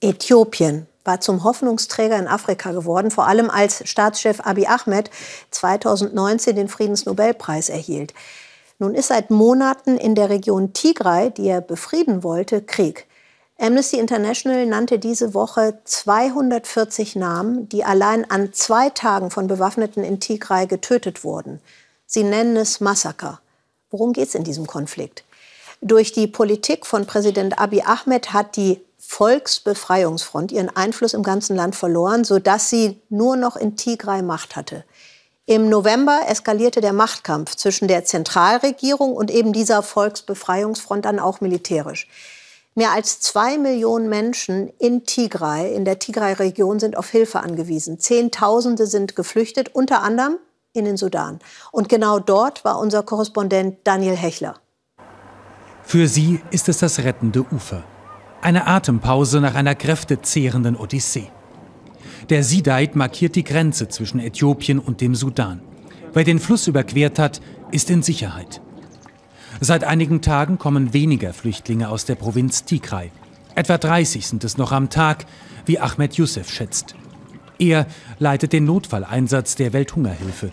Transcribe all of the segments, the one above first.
Äthiopien war zum Hoffnungsträger in Afrika geworden, vor allem als Staatschef Abiy Ahmed 2019 den Friedensnobelpreis erhielt. Nun ist seit Monaten in der Region Tigray, die er befrieden wollte, Krieg. Amnesty International nannte diese Woche 240 Namen, die allein an zwei Tagen von Bewaffneten in Tigray getötet wurden. Sie nennen es Massaker. Worum geht es in diesem Konflikt? Durch die Politik von Präsident Abiy Ahmed hat die Volksbefreiungsfront ihren Einfluss im ganzen Land verloren, sodass sie nur noch in Tigray Macht hatte. Im November eskalierte der Machtkampf zwischen der Zentralregierung und eben dieser Volksbefreiungsfront dann auch militärisch. Mehr als zwei Millionen Menschen in Tigray, in der Tigray-Region, sind auf Hilfe angewiesen. Zehntausende sind geflüchtet, unter anderem in den Sudan. Und genau dort war unser Korrespondent Daniel Hechler. Für sie ist es das rettende Ufer. Eine Atempause nach einer kräftezehrenden Odyssee. Der Sidait markiert die Grenze zwischen Äthiopien und dem Sudan. Wer den Fluss überquert hat, ist in Sicherheit. Seit einigen Tagen kommen weniger Flüchtlinge aus der Provinz Tigray. Etwa 30 sind es noch am Tag, wie Ahmed Youssef schätzt. Er leitet den Notfalleinsatz der Welthungerhilfe.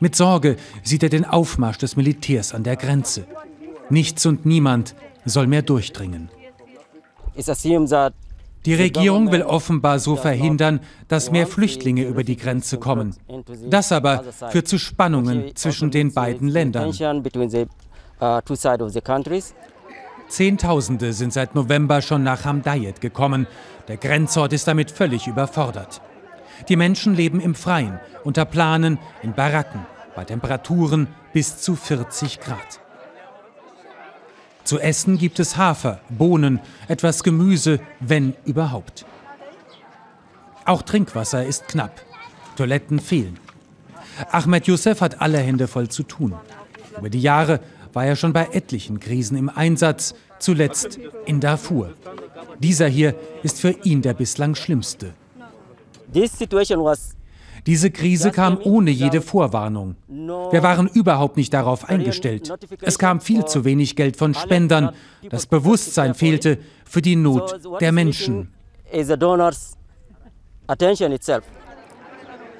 Mit Sorge sieht er den Aufmarsch des Militärs an der Grenze. Nichts und niemand soll mehr durchdringen. Die Regierung will offenbar so verhindern, dass mehr Flüchtlinge über die Grenze kommen. Das aber führt zu Spannungen zwischen den beiden Ländern. Zehntausende sind seit November schon nach Hamdayet gekommen. Der Grenzort ist damit völlig überfordert. Die Menschen leben im Freien, unter Planen, in Baracken, bei Temperaturen bis zu 40 Grad. Zu essen gibt es Hafer, Bohnen, etwas Gemüse, wenn überhaupt. Auch Trinkwasser ist knapp. Toiletten fehlen. Ahmed Youssef hat alle Hände voll zu tun. Über die Jahre war er schon bei etlichen Krisen im Einsatz, zuletzt in Darfur. Dieser hier ist für ihn der bislang schlimmste. This situation was diese Krise kam ohne jede Vorwarnung. Wir waren überhaupt nicht darauf eingestellt. Es kam viel zu wenig Geld von Spendern. Das Bewusstsein fehlte für die Not der Menschen.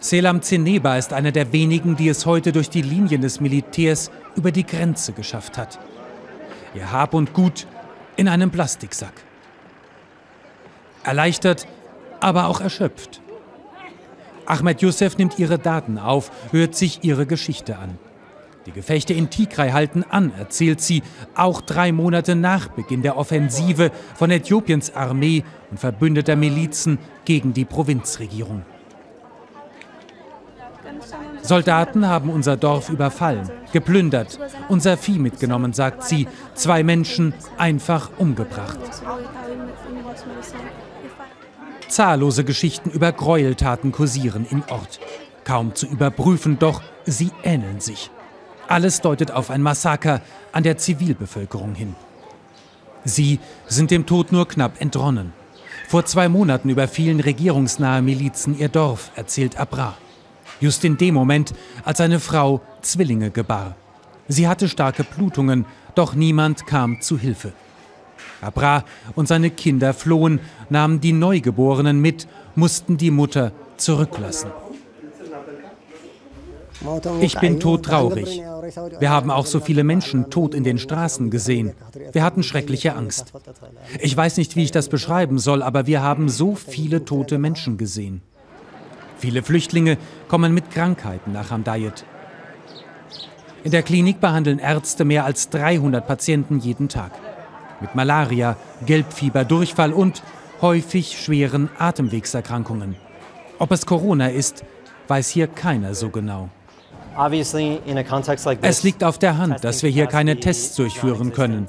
Selam Zeneba ist einer der wenigen, die es heute durch die Linien des Militärs über die Grenze geschafft hat. Ihr Hab und Gut in einem Plastiksack. Erleichtert, aber auch erschöpft. Ahmed Youssef nimmt ihre Daten auf, hört sich ihre Geschichte an. Die Gefechte in Tigray halten an, erzählt sie, auch drei Monate nach Beginn der Offensive von Äthiopiens Armee und verbündeter Milizen gegen die Provinzregierung. Soldaten haben unser Dorf überfallen, geplündert, unser Vieh mitgenommen, sagt sie, zwei Menschen einfach umgebracht. Zahllose Geschichten über Gräueltaten kursieren im Ort. Kaum zu überprüfen, doch sie ähneln sich. Alles deutet auf ein Massaker an der Zivilbevölkerung hin. Sie sind dem Tod nur knapp entronnen. Vor zwei Monaten überfielen regierungsnahe Milizen ihr Dorf, erzählt Abra. Just in dem Moment, als seine Frau Zwillinge gebar. Sie hatte starke Blutungen, doch niemand kam zu Hilfe. Abra und seine Kinder flohen, nahmen die Neugeborenen mit, mussten die Mutter zurücklassen. Ich bin todtraurig. Wir haben auch so viele Menschen tot in den Straßen gesehen. Wir hatten schreckliche Angst. Ich weiß nicht, wie ich das beschreiben soll, aber wir haben so viele tote Menschen gesehen. Viele Flüchtlinge kommen mit Krankheiten nach Hamdayet. In der Klinik behandeln Ärzte mehr als 300 Patienten jeden Tag mit Malaria, Gelbfieber, Durchfall und häufig schweren Atemwegserkrankungen. Ob es Corona ist, weiß hier keiner so genau. Es liegt auf der Hand, dass wir hier keine Tests durchführen können.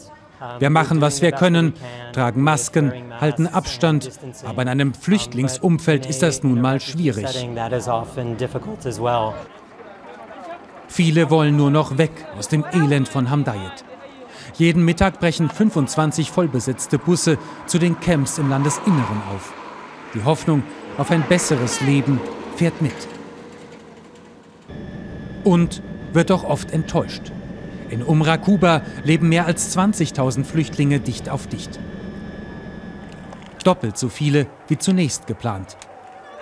Wir machen, was wir können, tragen Masken, halten Abstand, aber in einem Flüchtlingsumfeld ist das nun mal schwierig. Viele wollen nur noch weg aus dem Elend von Hamdayet. Jeden Mittag brechen 25 vollbesetzte Busse zu den Camps im Landesinneren auf. Die Hoffnung auf ein besseres Leben fährt mit. Und wird doch oft enttäuscht. In Umra Kuba leben mehr als 20.000 Flüchtlinge dicht auf dicht. Doppelt so viele wie zunächst geplant.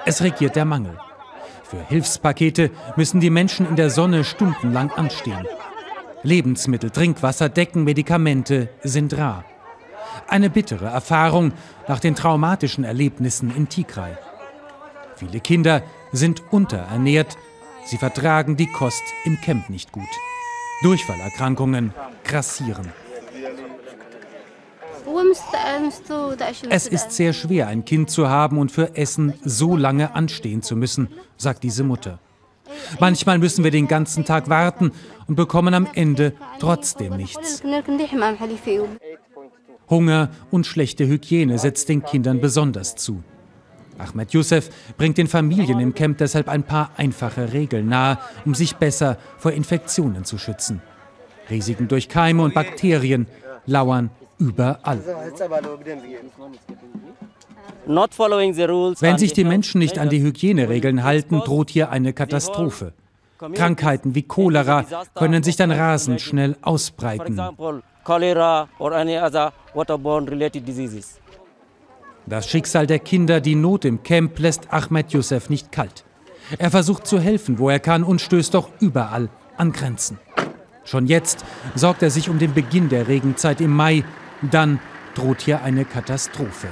Es regiert der Mangel. Für Hilfspakete müssen die Menschen in der Sonne stundenlang anstehen. Lebensmittel, Trinkwasser, Decken, Medikamente sind rar. Eine bittere Erfahrung nach den traumatischen Erlebnissen in Tigray. Viele Kinder sind unterernährt, sie vertragen die Kost im Camp nicht gut. Durchfallerkrankungen grassieren. Es ist sehr schwer, ein Kind zu haben und für Essen so lange anstehen zu müssen, sagt diese Mutter. Manchmal müssen wir den ganzen Tag warten und bekommen am Ende trotzdem nichts. Hunger und schlechte Hygiene setzt den Kindern besonders zu. Ahmed Youssef bringt den Familien im Camp deshalb ein paar einfache Regeln nahe, um sich besser vor Infektionen zu schützen. Risiken durch Keime und Bakterien lauern überall. Wenn sich die Menschen nicht an die Hygieneregeln halten, droht hier eine Katastrophe. Krankheiten wie Cholera können sich dann rasend schnell ausbreiten. Das Schicksal der Kinder, die Not im Camp, lässt Ahmed Youssef nicht kalt. Er versucht zu helfen, wo er kann und stößt doch überall an Grenzen. Schon jetzt sorgt er sich um den Beginn der Regenzeit im Mai. Dann droht hier eine Katastrophe.